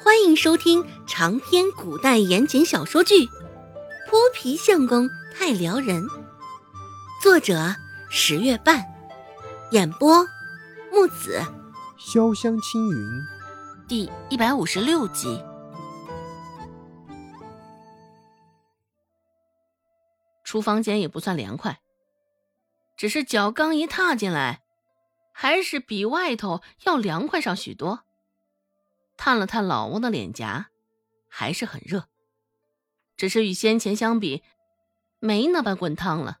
欢迎收听长篇古代言情小说剧《泼皮相公太撩人》，作者十月半，演播木子潇湘青云，第一百五十六集。厨房间也不算凉快，只是脚刚一踏进来，还是比外头要凉快上许多。探了探老翁的脸颊，还是很热，只是与先前相比，没那般滚烫了。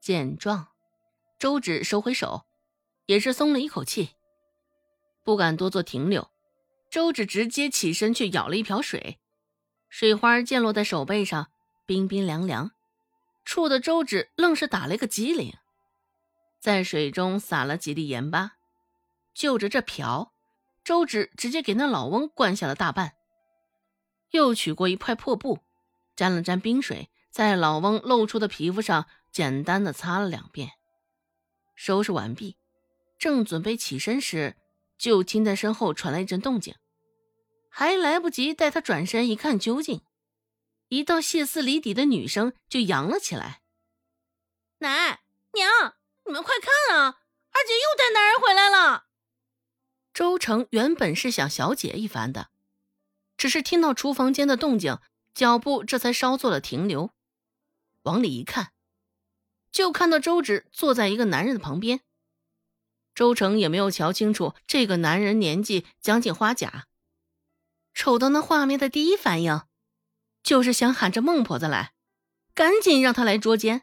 见状，周芷收回手，也是松了一口气，不敢多做停留。周芷直接起身去舀了一瓢水，水花溅落在手背上，冰冰凉凉，触得周芷愣是打了一个激灵，在水中撒了几粒盐巴，就着这瓢。周芷直接给那老翁灌下了大半，又取过一块破布，沾了沾冰水，在老翁露出的皮肤上简单的擦了两遍。收拾完毕，正准备起身时，就听在身后传来一阵动静，还来不及待他转身一看究竟，一道歇斯底里的女声就扬了起来：“奶娘，你们快看啊，二姐又带男人回来了！”周成原本是想小解一番的，只是听到厨房间的动静，脚步这才稍作了停留。往里一看，就看到周芷坐在一个男人的旁边。周成也没有瞧清楚这个男人年纪将近花甲，瞅到那画面的第一反应，就是想喊着孟婆子来，赶紧让他来捉奸。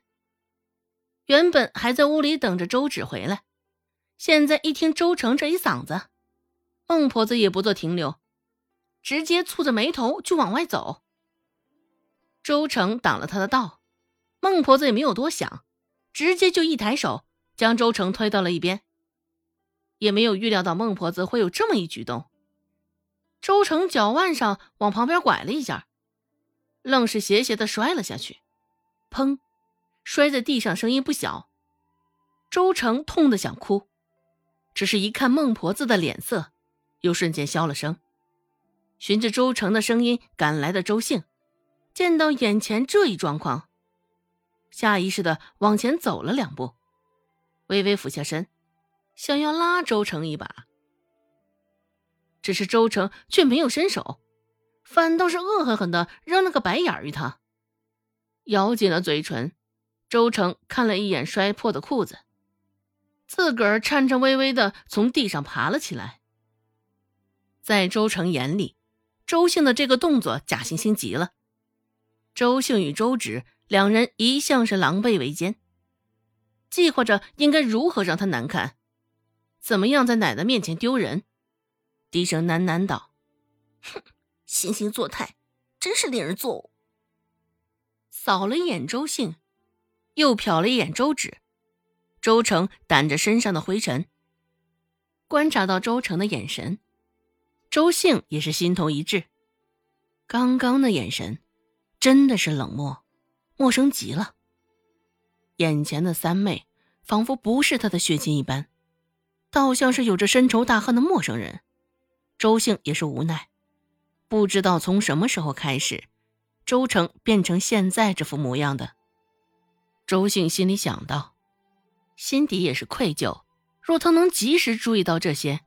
原本还在屋里等着周芷回来，现在一听周成这一嗓子。孟婆子也不做停留，直接蹙着眉头就往外走。周成挡了他的道，孟婆子也没有多想，直接就一抬手将周成推到了一边。也没有预料到孟婆子会有这么一举动。周成脚腕上往旁边拐了一下，愣是斜斜的摔了下去，砰，摔在地上，声音不小。周成痛得想哭，只是一看孟婆子的脸色。又瞬间消了声，循着周成的声音赶来的周兴，见到眼前这一状况，下意识的往前走了两步，微微俯下身，想要拉周成一把，只是周成却没有伸手，反倒是恶狠狠的扔了个白眼于他，咬紧了嘴唇。周成看了一眼摔破的裤子，自个儿颤颤巍巍的从地上爬了起来。在周成眼里，周兴的这个动作假惺惺极了。周兴与周芷两人一向是狼狈为奸，计划着应该如何让他难看，怎么样在奶奶面前丢人。低声喃喃道：“哼，惺惺作态，真是令人作呕。”扫了一眼周兴，又瞟了一眼周芷，周成掸着身上的灰尘，观察到周成的眼神。周兴也是心头一滞，刚刚那眼神真的是冷漠、陌生极了。眼前的三妹仿佛不是他的血亲一般，倒像是有着深仇大恨的陌生人。周兴也是无奈，不知道从什么时候开始，周成变成现在这副模样的。周兴心里想到，心底也是愧疚。若他能及时注意到这些。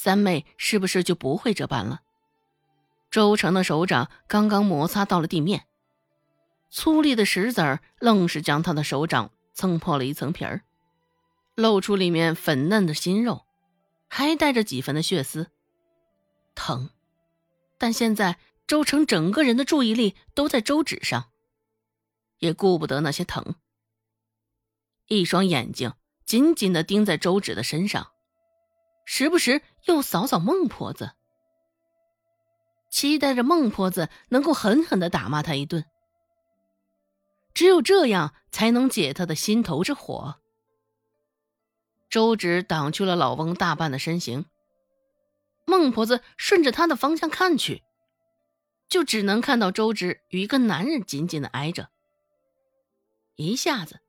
三妹是不是就不会这般了？周成的手掌刚刚摩擦到了地面，粗粝的石子儿愣是将他的手掌蹭破了一层皮儿，露出里面粉嫩的心肉，还带着几分的血丝，疼。但现在周成整个人的注意力都在周芷上，也顾不得那些疼，一双眼睛紧紧地盯在周芷的身上。时不时又扫扫孟婆子，期待着孟婆子能够狠狠的打骂他一顿。只有这样才能解他的心头之火。周芷挡去了老翁大半的身形，孟婆子顺着他的方向看去，就只能看到周芷与一个男人紧紧的挨着。一下子，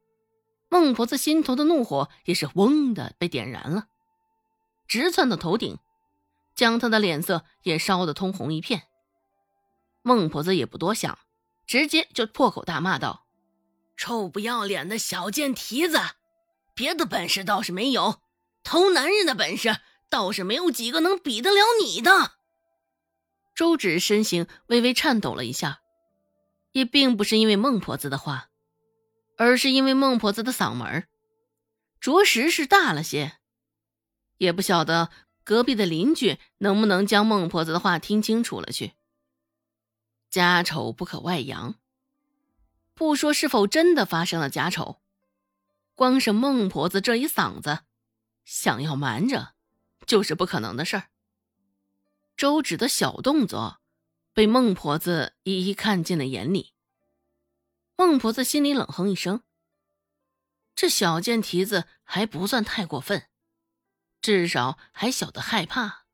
孟婆子心头的怒火也是嗡的被点燃了。直窜到头顶，将他的脸色也烧得通红一片。孟婆子也不多想，直接就破口大骂道：“臭不要脸的小贱蹄子！别的本事倒是没有，偷男人的本事倒是没有几个能比得了你的。”周芷身形微微颤抖了一下，也并不是因为孟婆子的话，而是因为孟婆子的嗓门着实是大了些。也不晓得隔壁的邻居能不能将孟婆子的话听清楚了去。家丑不可外扬，不说是否真的发生了家丑，光是孟婆子这一嗓子，想要瞒着，就是不可能的事儿。周芷的小动作，被孟婆子一一看进了眼里。孟婆子心里冷哼一声：“这小贱蹄子还不算太过分，至少还晓得害怕。”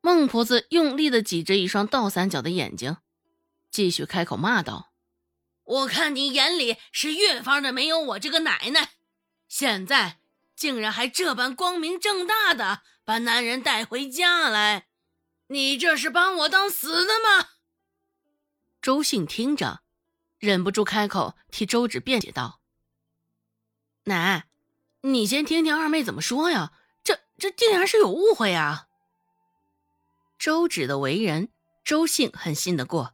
孟婆子用力的挤着一双倒三角的眼睛，继续开口骂道：“我看你眼里是越发的没有我这个奶奶，现在竟然还这般光明正大的把男人带回家来，你这是把我当死的吗？”周信听着，忍不住开口替周芷辩解道：“奶，你先听听二妹怎么说呀，这这竟然是有误会呀。”周芷的为人，周姓很信得过，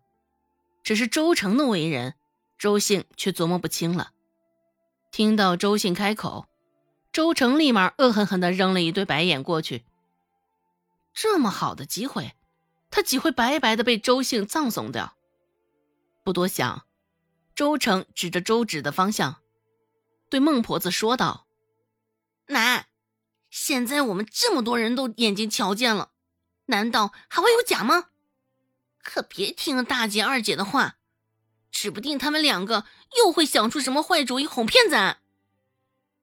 只是周成的为人，周姓却琢磨不清了。听到周姓开口，周成立马恶狠狠地扔了一堆白眼过去。这么好的机会，他岂会白白的被周姓葬送掉？不多想，周成指着周芷的方向，对孟婆子说道：“奶，现在我们这么多人都眼睛瞧见了。”难道还会有假吗？可别听了大姐、二姐的话，指不定他们两个又会想出什么坏主意哄骗咱。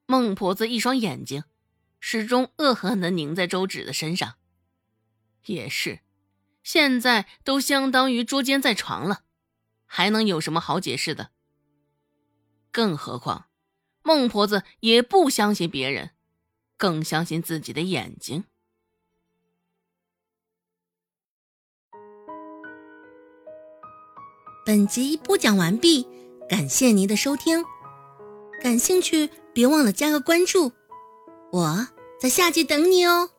孟婆子一双眼睛始终恶狠狠地凝在周芷的身上。也是，现在都相当于捉奸在床了，还能有什么好解释的？更何况，孟婆子也不相信别人，更相信自己的眼睛。本集播讲完毕，感谢您的收听。感兴趣，别忘了加个关注，我在下集等你哦。